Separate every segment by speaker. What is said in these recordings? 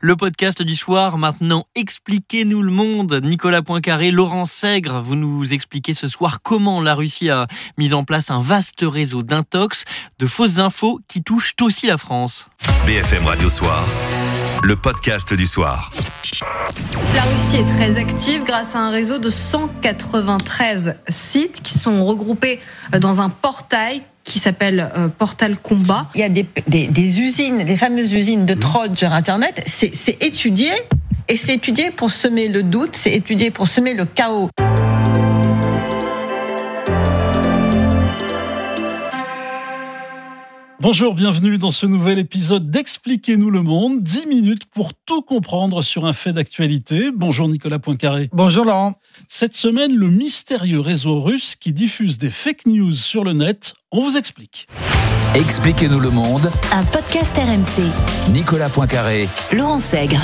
Speaker 1: Le podcast du soir, maintenant, expliquez-nous le monde. Nicolas Poincaré, Laurent Sègre, vous nous expliquez ce soir comment la Russie a mis en place un vaste réseau d'intox, de fausses infos qui touchent aussi la France.
Speaker 2: BFM Radio Soir, le podcast du soir.
Speaker 3: La Russie est très active grâce à un réseau de 193 sites qui sont regroupés dans un portail qui s'appelle euh, Portal Combat.
Speaker 4: Il y a des, des, usines, des fameuses usines de troll sur Internet. C'est étudié et c'est étudié pour semer le doute, c'est étudié pour semer le chaos.
Speaker 5: Bonjour, bienvenue dans ce nouvel épisode d'Expliquez-nous le monde. 10 minutes pour tout comprendre sur un fait d'actualité. Bonjour Nicolas Poincaré.
Speaker 6: Bonjour Laurent.
Speaker 5: Cette semaine, le mystérieux réseau russe qui diffuse des fake news sur le net, on vous explique.
Speaker 2: Expliquez-nous le monde.
Speaker 7: Un podcast RMC.
Speaker 2: Nicolas Poincaré.
Speaker 7: Laurent Sègre.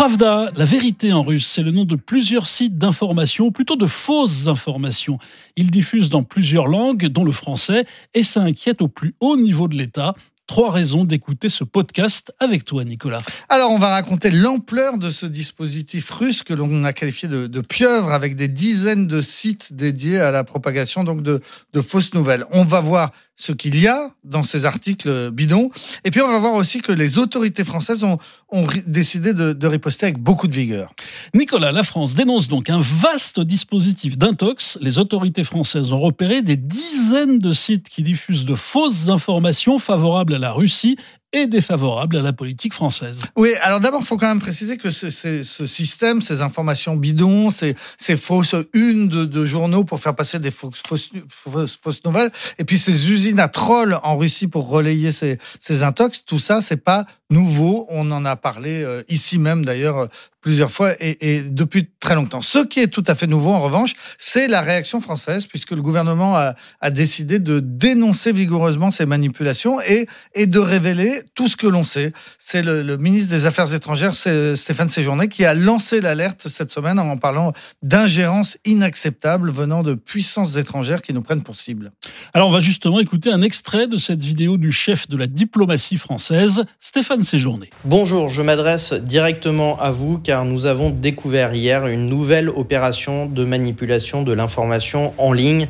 Speaker 5: Pravda, la vérité en russe, c'est le nom de plusieurs sites d'information, ou plutôt de fausses informations. Ils diffusent dans plusieurs langues, dont le français, et ça inquiète au plus haut niveau de l'État trois raisons d'écouter ce podcast avec toi, Nicolas.
Speaker 6: Alors, on va raconter l'ampleur de ce dispositif russe que l'on a qualifié de, pieuvre avec des dizaines de sites dédiés à la propagation donc de fausses nouvelles. On va voir ce qu'il y a dans ces articles bidons. Et puis on va voir aussi que les autorités françaises ont, ont décidé de, de, riposter avec beaucoup de vigueur.
Speaker 5: Nicolas, la France dénonce donc un vaste dispositif d'intox. Les autorités françaises ont repéré des dizaines de sites qui diffusent de fausses informations favorables à la Russie et défavorable à la politique française.
Speaker 6: Oui, alors d'abord, il faut quand même préciser que ce, ce, système, ces informations bidons, ces, ces fausses unes de, de, journaux pour faire passer des fausses, fausses, fausses, nouvelles, et puis ces usines à trolls en Russie pour relayer ces, ces intox, tout ça, c'est pas nouveau. On en a parlé euh, ici même d'ailleurs plusieurs fois et, et, depuis très longtemps. Ce qui est tout à fait nouveau, en revanche, c'est la réaction française, puisque le gouvernement a, a décidé de dénoncer vigoureusement ces manipulations et, et de révéler tout ce que l'on sait. C'est le, le, ministre des Affaires étrangères, Stéphane Séjourné, qui a lancé l'alerte cette semaine en parlant d'ingérence inacceptable venant de puissances étrangères qui nous prennent pour cible.
Speaker 5: Alors on va justement écouter un extrait de cette vidéo du chef de la diplomatie française, Stéphane Séjourné.
Speaker 8: Bonjour, je m'adresse directement à vous car nous avons découvert hier une nouvelle opération de manipulation de l'information en ligne.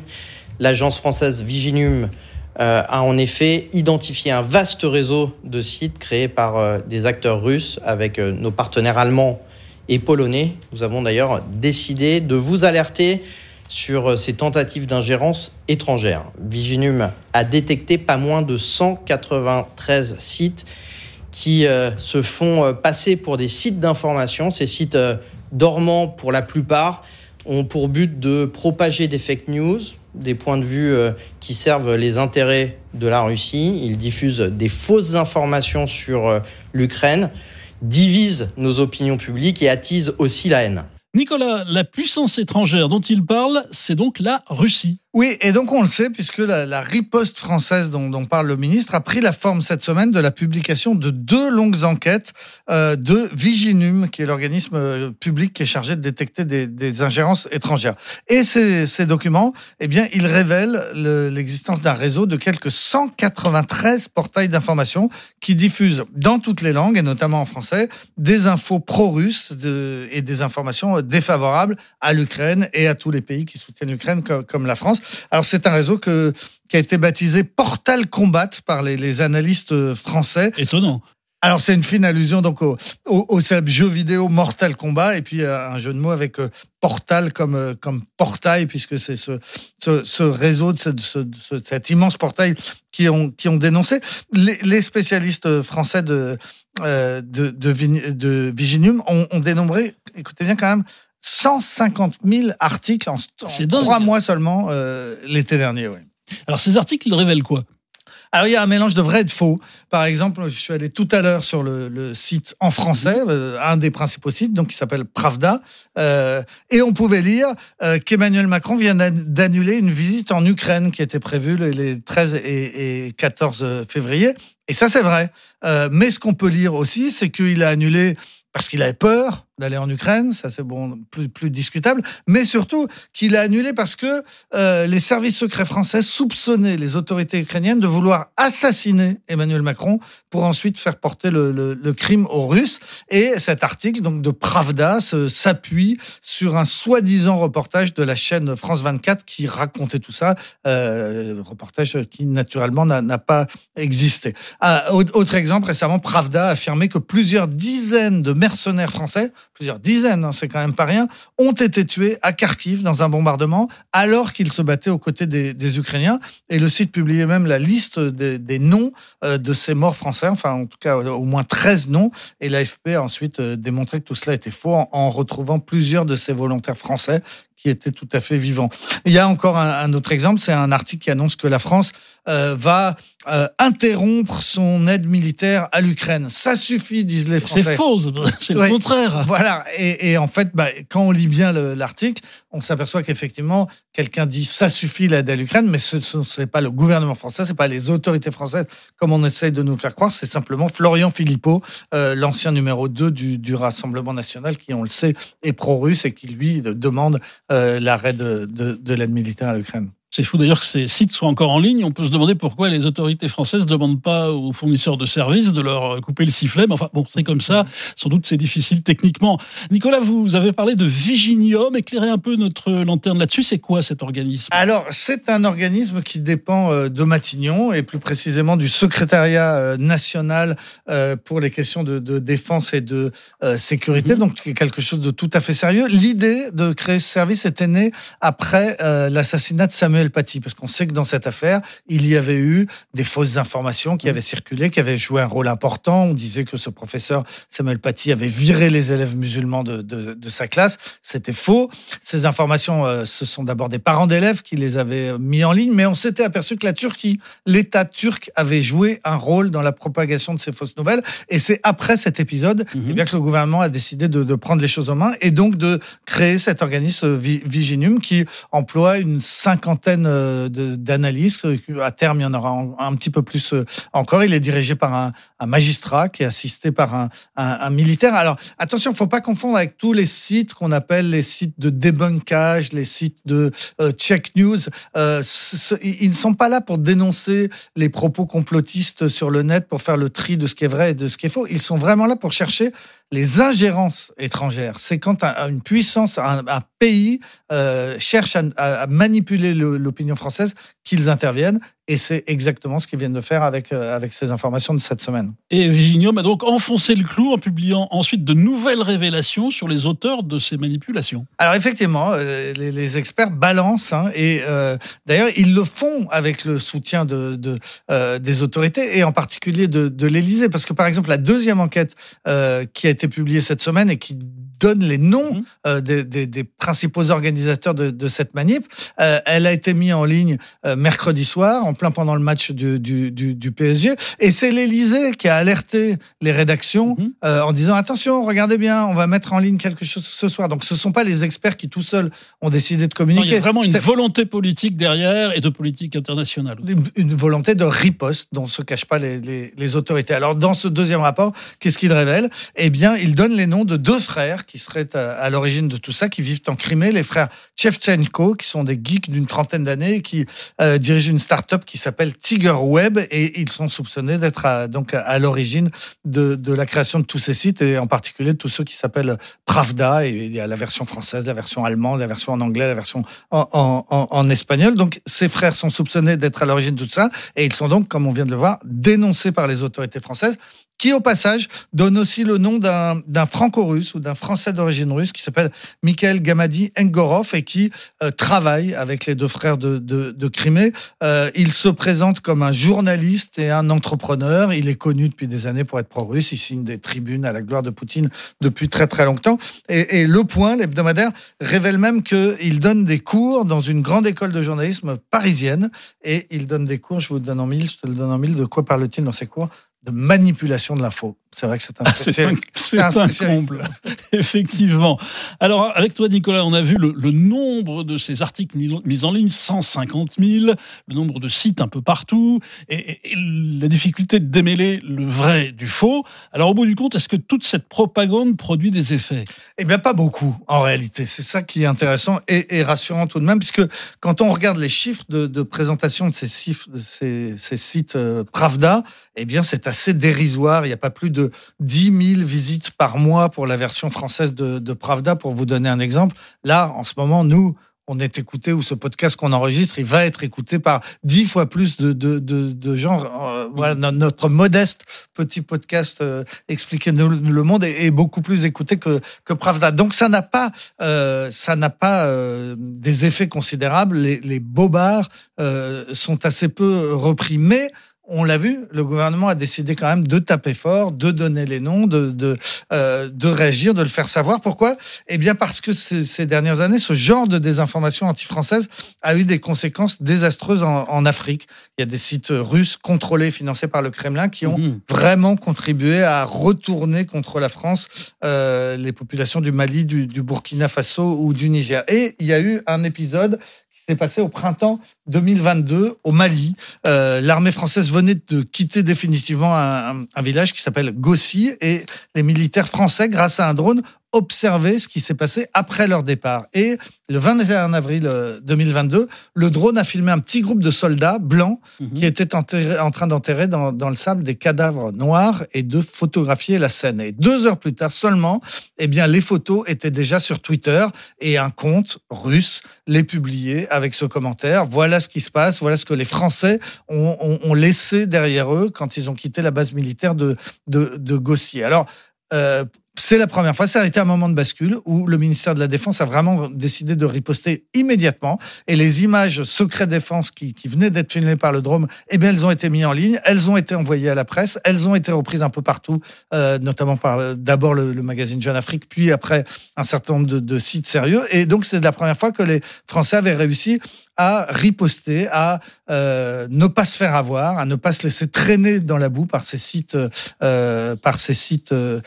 Speaker 8: L'agence française Viginum euh, a en effet identifié un vaste réseau de sites créés par euh, des acteurs russes avec euh, nos partenaires allemands et polonais. Nous avons d'ailleurs décidé de vous alerter sur ces tentatives d'ingérence étrangère. Viginum a détecté pas moins de 193 sites qui euh, se font euh, passer pour des sites d'information. Ces sites euh, dormants, pour la plupart, ont pour but de propager des fake news, des points de vue qui servent les intérêts de la Russie. Ils diffusent des fausses informations sur l'Ukraine, divisent nos opinions publiques et attisent aussi la haine.
Speaker 5: Nicolas, la puissance étrangère dont il parle, c'est donc la Russie.
Speaker 6: Oui, et donc on le sait, puisque la, riposte française dont, parle le ministre a pris la forme cette semaine de la publication de deux longues enquêtes euh, de Viginum, qui est l'organisme euh, public qui est chargé de détecter des, ingérences étrangères. Et ces, documents, eh bien, ils révèlent l'existence d'un réseau de quelques 193 portails d'information qui diffusent dans toutes les langues, et notamment en français, des infos pro-russes et des informations défavorables à l'Ukraine et à tous les pays qui soutiennent l'Ukraine, comme la France. Alors c'est un réseau que, qui a été baptisé Portal Combat par les, les analystes français.
Speaker 5: Étonnant.
Speaker 6: Alors c'est une fine allusion donc au, au, au jeu vidéo Mortal Kombat et puis un jeu de mots avec portal comme comme portail puisque c'est ce, ce, ce réseau de ce, ce, cet immense portail qui ont qui ont dénoncé les, les spécialistes français de euh, de, de, de Viginium ont, ont dénombré écoutez bien quand même 150 000 articles en, en trois mois seulement euh, l'été dernier.
Speaker 5: Alors ces articles révèlent quoi?
Speaker 6: Alors il y a un mélange de vrai et de faux. Par exemple, je suis allé tout à l'heure sur le, le, site en français, euh, un des principaux sites, donc qui s'appelle Pravda, euh, et on pouvait lire euh, qu'Emmanuel Macron vient d'annuler une visite en Ukraine qui était prévue les 13 et, et 14 février. Et ça c'est vrai. Mais ce qu'on peut lire aussi, c'est qu'il a annulé parce qu'il avait peur d'aller en Ukraine, ça c'est bon, plus, discutable, mais surtout qu'il a annulé parce que euh, les services secrets français soupçonnaient les autorités ukrainiennes de vouloir assassiner Emmanuel Macron pour ensuite faire porter le, crime aux Russes. Et cet article donc de Pravda s'appuie sur un soi-disant reportage de la chaîne France 24 qui racontait tout ça, euh, reportage qui naturellement n'a pas existé. Ah, au- autre exemple, récemment, Pravda a affirmé que plusieurs dizaines de mercenaires français, plusieurs dizaines, hein, c'est quand même pas rien, ont été tués à Kharkiv dans un bombardement alors qu'ils se battaient aux côtés des, Ukrainiens. Et le site publiait même la liste des, noms euh, de ces morts français, enfin en tout cas au moins 13 noms. Et l'AFP a ensuite euh, démontré que tout cela était faux en retrouvant plusieurs de ces volontaires français qui étaient tout à fait vivants. Il y a encore un, un autre exemple, c'est un article qui annonce que la France euh, va euh, interrompre son aide militaire à l'Ukraine. Ça suffit, disent les
Speaker 5: C'est
Speaker 6: Français.
Speaker 5: faux, c'est le
Speaker 6: Ouais.
Speaker 5: contraire.
Speaker 6: Voilà, et, et en fait, bah, quand on lit bien le- l'article, on s'aperçoit qu'effectivement, quelqu'un dit ça suffit l'aide à l'Ukraine, mais ce n'est pas le gouvernement français, c'est pas les autorités françaises, comme on essaye de nous faire croire, c'est simplement Florian Philippot, euh, l'ancien numéro 2 du, du Rassemblement national, qui, on le sait, est pro-russe et qui, lui, de- demande euh, l'arrêt de, de l'aide militaire à l'Ukraine.
Speaker 5: C'est fou d'ailleurs que ces sites soient encore en ligne. On peut se demander pourquoi les autorités françaises ne demandent pas aux fournisseurs de services de leur couper le sifflet. Mais enfin, bon, c'est comme ça. Sans doute, c'est difficile techniquement. Nicolas, vous avez parlé de Viginium. Éclairez un peu notre lanterne là-dessus. C'est quoi cet organisme?
Speaker 6: Alors, c'est un organisme qui dépend euh, de Matignon et plus précisément du secrétariat euh, national euh, pour les questions de, de défense et de sécurité,
Speaker 5: Mhm.
Speaker 6: donc quelque chose de tout à fait sérieux. L'idée de créer ce service était née après l'assassinat de Samuel Paty, parce qu'on sait que dans cette affaire, il y avait eu des fausses informations qui avaient circulé, qui avaient joué un rôle important. On disait que ce professeur Samuel Paty avait viré les élèves musulmans de, de, de sa classe. C'était faux. Ces informations, euh, ce sont d'abord des parents d'élèves qui les avaient euh, mis en ligne, mais on s'était aperçu que la Turquie, l'État turc, avait joué un rôle dans la propagation de ces fausses nouvelles. Et c'est après cet épisode
Speaker 5: Mhm.
Speaker 6: eh bien, que le gouvernement a décidé de, de prendre les choses en main et donc de créer cet organisme Vi- Viginum qui emploie une cinquantaine euh, de- d'analystes. À terme, il y en aura un, petit peu plus euh, encore. Il est dirigé par un, magistrat qui est assisté par un, militaire. Alors attention, il faut pas confondre avec tous les sites qu'on appelle les sites de débunkage, les sites de euh, check news. Euh, ils ne sont pas là pour dénoncer les propos complotistes sur le net, pour faire le tri de ce qui est vrai et de ce qui est faux. Ils sont vraiment là pour chercher les ingérences étrangères. C'est quand un- une puissance, un, pays euh, cherche à, manipuler le- l'opinion française qu'ils interviennent. Et c'est exactement ce qu'ils viennent de faire avec, euh, avec ces informations de cette semaine.
Speaker 5: Et Viginium a donc enfoncé le clou en publiant ensuite de nouvelles révélations sur les auteurs de ces manipulations.
Speaker 6: Alors effectivement, euh, les, les experts balancent hein, et euh, d'ailleurs ils le font avec le soutien de, de, euh, des autorités et en particulier de, de l'Élysée parce que par exemple la deuxième enquête euh, qui a été publiée cette semaine et qui donne les noms euh, des, des, des principaux organisateurs de, de cette manip, euh, elle a été mise en ligne euh, mercredi soir en plein pendant le match du, du, du, du PSG et c'est l'Élysée qui a alerté les rédactions
Speaker 5: Mhm.
Speaker 6: euh, en disant attention, regardez bien, on va mettre en ligne quelque chose ce soir. Donc ce sont pas les experts qui tout seuls ont décidé de
Speaker 5: Non,
Speaker 6: communiquer.
Speaker 5: il y a vraiment une volonté politique derrière et de politique internationale.
Speaker 6: une- une volonté de riposte dont se cachent pas les, les, les autorités. Alors dans ce deuxième rapport, qu'est-ce qu'il révèle? Eh bien, il donne les noms de deux frères qui seraient à, à l'origine de tout ça, qui vivent en Crimée, les frères Chevchenko, qui sont des geeks d'une trentaine d'années, et qui euh, dirigent une start-up qui s'appelle Tiger Web, et ils sont soupçonnés d'être à- donc à, l'origine de, la création de tous ces sites, et en particulier de tous ceux qui s'appellent Pravda, et il y a la version française, la version allemande, la version en anglais, la version en, en espagnol. Donc ces frères sont soupçonnés d'être à l'origine de tout ça, et ils sont donc, comme on vient de le voir, dénoncés par les autorités françaises qui au passage donne aussi le nom d'un franco-russe ou d'un français d'origine russe qui s'appelle Mikhail Gamadi Engorov et qui euh, travaille avec les deux frères de, de, de Crimée. Euh, il se présente comme un journaliste et un entrepreneur. Il est connu depuis des années pour être pro-russe. Il signe des tribunes à la gloire de Poutine depuis très très longtemps. Et, et Le Point, l'hebdomadaire, révèle même qu'il donne des cours dans une grande école de journalisme parisienne et il donne des cours, je vous le donne en mille, je te le donne en mille, de quoi parle-t-il dans ces cours? De manipulation de l'info. C'est vrai que c'est un,
Speaker 5: ah, c'est un, c'est un, un comble, effectivement. Alors, avec toi, Nicolas, on a vu le, le nombre de ces articles mis en ligne, 150 000, le nombre de sites un peu partout, et, et, et, la difficulté de démêler le vrai du faux. Alors, au bout du compte, est-ce que toute cette propagande produit des effets?
Speaker 6: Eh bien, pas beaucoup, en réalité. C'est ça qui est intéressant et, et, rassurant tout de même, puisque quand on regarde les chiffres de, de présentation de ces, chiffres, de ces, ces sites euh, Pravda, eh bien, c'est assez dérisoire. Il n'y a pas plus de 10 000 visites par mois pour la version française de, de, Pravda, pour vous donner un exemple. Là, en ce moment, nous, on est écouté, ou ce podcast qu'on enregistre, il va être écouté par dix fois plus de, de, de, de gens. Euh, voilà, notre modeste petit podcast euh, Expliquer le monde est, est, beaucoup plus écouté que, que Pravda. Donc ça n'a pas, euh, ça n'a pas euh, des effets considérables. Les, les bobards sont assez peu repris, mais on l'a vu, le gouvernement a décidé quand même de taper fort, de donner les noms, de, de, euh, de réagir, de le faire savoir. Pourquoi? Eh bien parce que ces, ces, dernières années, ce genre de désinformation anti-française a eu des conséquences désastreuses en, en, Afrique. Il y a des sites russes contrôlés, financés par le Kremlin, qui ont mmh. vraiment contribué à retourner contre la France euh, les populations du Mali, du, du Burkina Faso ou du Niger. Et il y a eu un épisode qui s'est passé au printemps 2022 au Mali. Euh, L'armée française venait de quitter définitivement un, un village qui s'appelle Gossi et les militaires français, grâce à un drone, observer ce qui s'est passé après leur départ. Et le 21 avril 2022, le drone a filmé un petit groupe de soldats blancs mmh. qui étaient en train d'enterrer dans, dans, le sable des cadavres noirs et de photographier la scène. Et deux heures plus tard seulement, eh bien, les photos étaient déjà sur Twitter et un compte russe les publiait avec ce commentaire. Voilà ce qui se passe, voilà ce que les Français ont, ont, ont laissé derrière eux quand ils ont quitté la base militaire de, de, de Gossier. Alors, euh, c'est la première fois. Ça a été un moment de bascule où le ministère de la Défense a vraiment décidé de riposter immédiatement. Et les images secret défense qui, qui venaient d'être filmées par le drone, eh bien, elles ont été mises en ligne. Elles ont été envoyées à la presse. Elles ont été reprises un peu partout, euh, notamment par d'abord le, le, magazine Jeune Afrique, puis après un certain nombre de, de sites sérieux. Et donc, c'est la première fois que les Français avaient réussi à riposter, à euh, ne pas se faire avoir, à ne pas se laisser traîner dans la boue par ces sites, euh, par ces sites euh,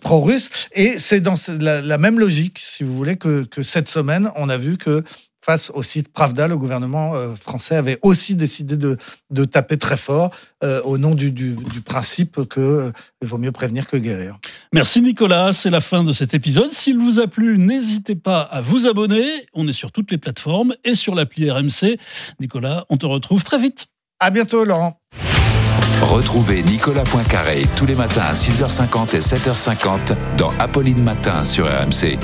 Speaker 6: pro-russes. Et c'est dans la, même logique, si vous voulez, que cette semaine, on a vu que face au site Pravda, le gouvernement euh, français avait aussi décidé de, de taper très fort euh, au nom du, du, du principe que euh, vaut mieux prévenir que guérir.
Speaker 5: Merci Nicolas, c'est la fin de cet épisode. S'il vous a plu, n'hésitez pas à vous abonner. On est sur toutes les plateformes et sur l'appli RMC. Nicolas, on te retrouve très vite.
Speaker 6: À bientôt Laurent.
Speaker 2: Retrouvez Nicolas Poincaré tous les matins à 6h50 et 7h50 dans Apolline Matin sur RMC.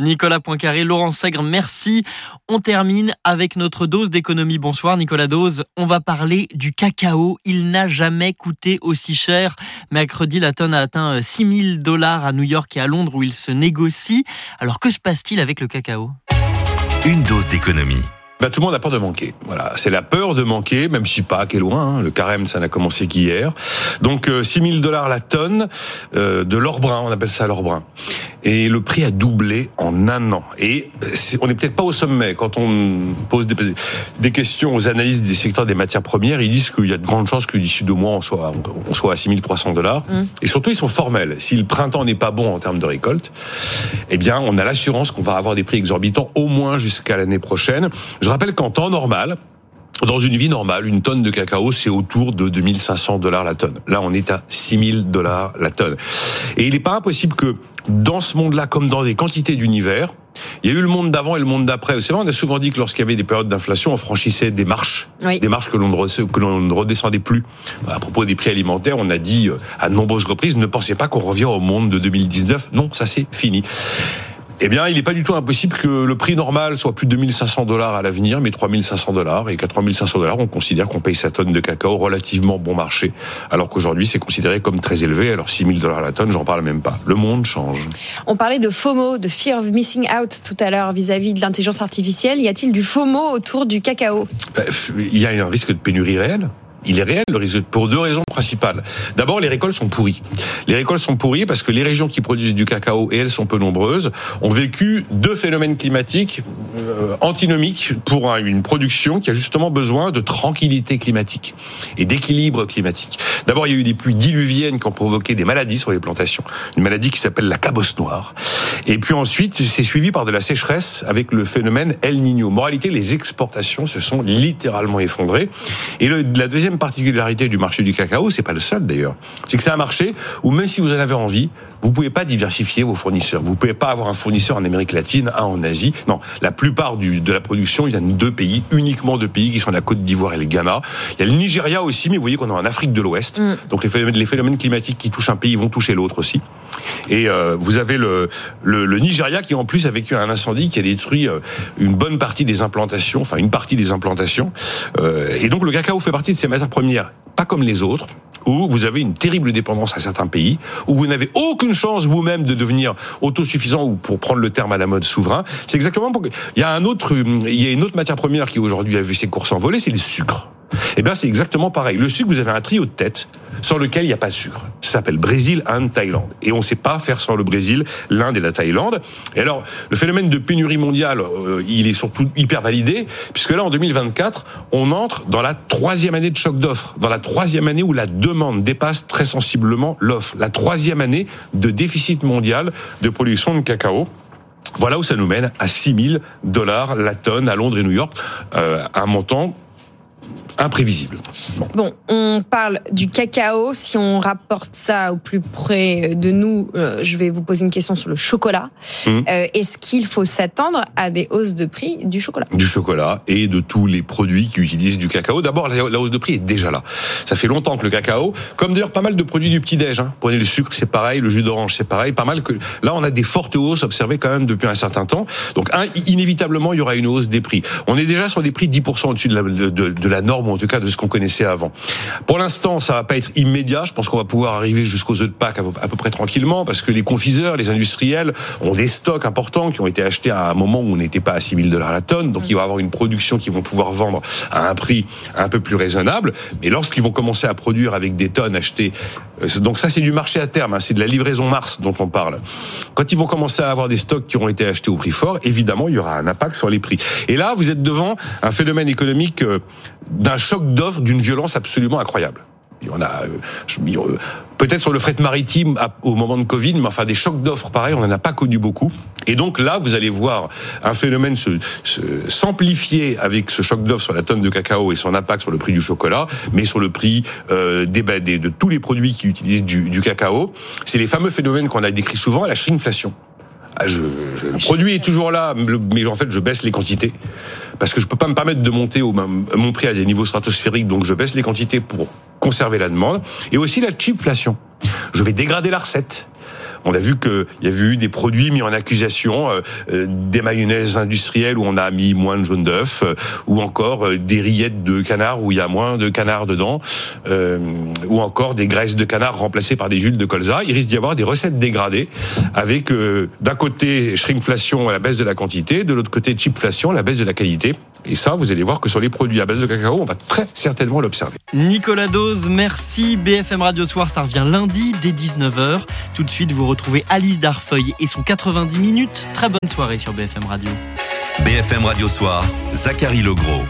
Speaker 1: Nicolas Poincaré, Laurent Sègre, merci. On termine avec notre dose d'économie. Bonsoir Nicolas Dose. On va parler du cacao. Il n'a jamais coûté aussi cher. Mercredi, la tonne a atteint 6000 dollars à New York et à Londres où il se négocie. Alors que se passe-t-il avec le cacao?
Speaker 2: Une dose d'économie.
Speaker 9: Bah, tout le monde a peur de manquer. Voilà, c'est la peur de manquer, même si pas est loin. Hein. Le carême, ça n'a commencé qu'hier. Donc euh, 6 000 dollars la tonne euh, de l'or brun, on appelle ça l'or brun. Et le prix a doublé en un an. Et on n'est peut-être pas au sommet. Quand on pose des, des, questions aux analystes des secteurs des matières premières, ils disent qu'il y a de grandes chances que d'ici deux mois, on soit, on soit à 6 300 dollars. Mmh. Et surtout, ils sont formels. Si le printemps n'est pas bon en termes de récolte, eh bien, on a l'assurance qu'on va avoir des prix exorbitants au moins jusqu'à l'année prochaine. Je rappelle qu'en temps normal, dans une vie normale, une tonne de cacao, c'est autour de 2500 dollars la tonne. Là, on est à 6000 dollars la tonne. Et il n'est pas impossible que dans ce monde-là, comme dans des quantités d'univers, il y a eu le monde d'avant et le monde d'après. C'est vrai, on a souvent dit que lorsqu'il y avait des périodes d'inflation, on franchissait des marches, oui. des marches que l'on ne redescendait plus. À propos des prix alimentaires, on a dit à de nombreuses reprises, ne pensez pas qu'on revient au monde de 2019. Non, ça c'est fini. Eh bien, il n'est pas du tout impossible que le prix normal soit plus de 2500 dollars à l'avenir, mais 3500 dollars. Et qu'à 3500 dollars, on considère qu'on paye sa tonne de cacao relativement bon marché. Alors qu'aujourd'hui, c'est considéré comme très élevé. Alors 6000 dollars la tonne, j'en parle même pas. Le monde change.
Speaker 10: On parlait de FOMO, de Fear of Missing Out tout à l'heure vis-à-vis de l'intelligence artificielle. Y a-t-il du FOMO autour du cacao?
Speaker 9: Il y a un risque de pénurie réelle Il est réel le risque pour deux raisons principales. D'abord, les récoltes sont pourries. Les récoltes sont pourries parce que les régions qui produisent du cacao, et elles sont peu nombreuses, ont vécu deux phénomènes climatiques euh, antinomiques pour une production qui a justement besoin de tranquillité climatique et d'équilibre climatique. D'abord, il y a eu des pluies diluviennes qui ont provoqué des maladies sur les plantations. Une maladie qui s'appelle la cabosse noire. Et puis ensuite, c'est suivi par de la sécheresse avec le phénomène El Niño. Moralité, les exportations se sont littéralement effondrées. Et le, la deuxième particularité du marché du cacao, c'est pas le seul d'ailleurs, c'est que c'est un marché où même si vous en avez envie, vous pouvez pas diversifier vos fournisseurs. Vous pouvez pas avoir un fournisseur en Amérique latine, un en Asie. Non, la plupart du, de la production, y a deux pays, uniquement deux pays qui sont la Côte d'Ivoire et le Ghana. Il y a le Nigeria aussi, mais vous voyez qu'on est en Afrique de l'Ouest.
Speaker 10: Mm.
Speaker 9: Donc les phénomènes, les phénomènes climatiques qui touchent un pays vont toucher l'autre aussi. Et euh, vous avez le, Nigeria qui en plus a vécu un incendie qui a détruit euh, une bonne partie des implantations, enfin une partie des implantations. Euh, et donc le cacao fait partie de ces matières premières, pas comme les autres où vous avez une terrible dépendance à certains pays, où vous n'avez aucune chance vous-même de devenir autosuffisant ou pour prendre le terme à la mode souverain. C'est exactement pour il y a un autre, il y a une autre matière première qui aujourd'hui a vu ses cours s'envoler, c'est le sucre. Eh bien, c'est exactement pareil. Le sucre, vous avez un trio de tête sur lequel il n'y a pas de sucre. Ça s'appelle Brésil, Inde, Thaïlande. Et on ne sait pas faire sans le Brésil, l'Inde et la Thaïlande. Et alors, le phénomène de pénurie mondiale, euh, il est surtout hyper validé, puisque là, en 2024, on entre dans la troisième année de choc d'offres, dans la troisième année où la demande dépasse très sensiblement l'offre, la troisième année de déficit mondial de production de cacao. Voilà où ça nous mène à 6 000 dollars la tonne à Londres et New York, euh, un montant imprévisible. Bon.
Speaker 10: Bon, on parle du cacao. Si on rapporte ça au plus près de nous, euh, je vais vous poser une question sur le chocolat.
Speaker 9: Mhm.
Speaker 10: Euh, Est-ce qu'il faut s'attendre à des hausses de prix du chocolat?
Speaker 9: Du chocolat et de tous les produits qui utilisent du cacao. D'abord, la hausse de prix est déjà là. Ça fait longtemps que le cacao, comme d'ailleurs pas mal de produits du petit-déj, hein. prenez le sucre, c'est pareil, le jus d'orange, c'est pareil, pas mal que là, on a des fortes hausses observées quand même depuis un certain temps. Donc, un, inévitablement, il y aura une hausse des prix. On est déjà sur des prix 10% au-dessus de la, de, de- de la norme, ou en tout cas de ce qu'on connaissait avant. Pour l'instant, ça va pas être immédiat. Je pense qu'on va pouvoir arriver jusqu'aux œufs de Pâques à peu, près tranquillement, parce que les confiseurs, les industriels ont des stocks importants qui ont été achetés à un moment où on n'était pas à 6 000 dollars la tonne. Donc, il va y avoir une production qu'ils vont pouvoir vendre à un prix un peu plus raisonnable. Mais lorsqu'ils vont commencer à produire avec des tonnes achetées, euh, donc ça c'est du marché à terme, hein, c'est de la livraison mars dont on parle. Quand ils vont commencer à avoir des stocks qui ont été achetés au prix fort, évidemment, il y aura un impact sur les prix. Et là, vous êtes devant un phénomène économique euh, d'un choc d'offres d'une violence absolument incroyable. Il y en a, euh, euh, peut-être sur le fret maritime au moment de Covid, mais enfin des chocs d'offres pareils, on n'en a pas connu beaucoup. Et donc là, vous allez voir un phénomène se- s'amplifier avec ce choc d'offres sur la tonne de cacao et son impact sur le prix du chocolat, mais sur le prix euh, des, des- de tous les produits qui utilisent du, du cacao. C'est les fameux phénomènes qu'on a décrits souvent à la shrinkflation. Ah, je, je- le produit est toujours là, mais en fait, je baisse les quantités parce que je peux pas me permettre de monter au, mon prix à des niveaux stratosphériques, donc je baisse les quantités pour conserver la demande. Et aussi la cheapflation. Je vais dégrader la recette. On a vu qu'il y a eu des produits mis en accusation, euh, euh, des mayonnaises industrielles où on a mis moins de jaune d'œuf, euh, ou encore des rillettes de canard où il y a moins de canard dedans, ou encore des graisses de canard remplacées par des huiles de colza. Il risque d'y avoir des recettes dégradées avec d'un côté shrinkflation à la baisse de la quantité, de l'autre côté cheapflation, la baisse de la qualité. Et ça, vous allez voir que sur les produits à base de cacao, on va très certainement l'observer.
Speaker 1: Nicolas Dose, merci. BFM Radio Soir, ça revient lundi dès 19h. Tout de suite, vous retrouvez Alice Darfeuille et son 90 minutes. Très bonne soirée sur BFM Radio.
Speaker 11: BFM Radio Soir, Zachary Legros.